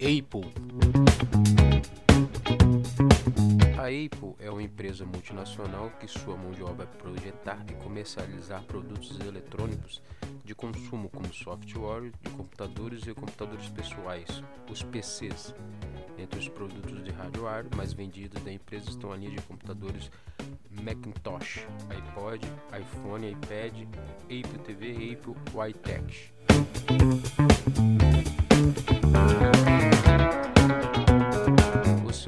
Apple. A Apple é uma empresa multinacional que sua mão de obra é projetar e comercializar produtos eletrônicos de consumo como software de computadores e computadores pessoais, os PCs. Entre os produtos de hardware mais vendidos da empresa estão a linha de computadores Macintosh, iPod, iPhone, iPad, Apple TV, Apple iTech.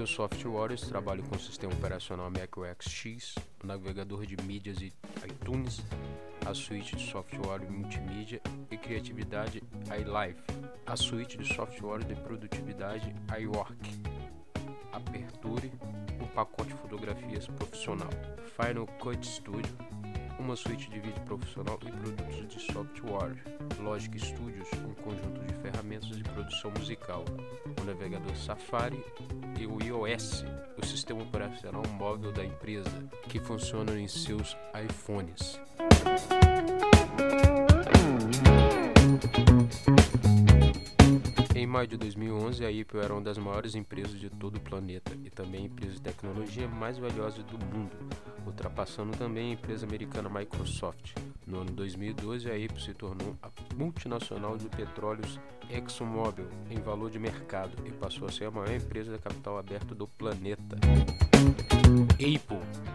Os seus softwares trabalham com o sistema operacional Mac OS X, o navegador de mídias e iTunes, a suíte de software multimídia e criatividade iLife, a suíte de software de produtividade iWork, Aperture, um pacote de fotografias profissional, Final Cut Studio, uma suíte de vídeo profissional e produtos de software, Logic Studios, um conjunto de ferramentas de produção musical, o navegador Safari e o iOS, o sistema operacional móvel da empresa, que funciona em seus iPhones. Maio de 2011, a Apple era uma das maiores empresas de todo o planeta e também empresa de tecnologia mais valiosa do mundo, ultrapassando também a empresa americana Microsoft. No ano 2012, a Apple se tornou a multinacional de petróleos ExxonMobil em valor de mercado e passou a ser a maior empresa de capital aberto do planeta. Apple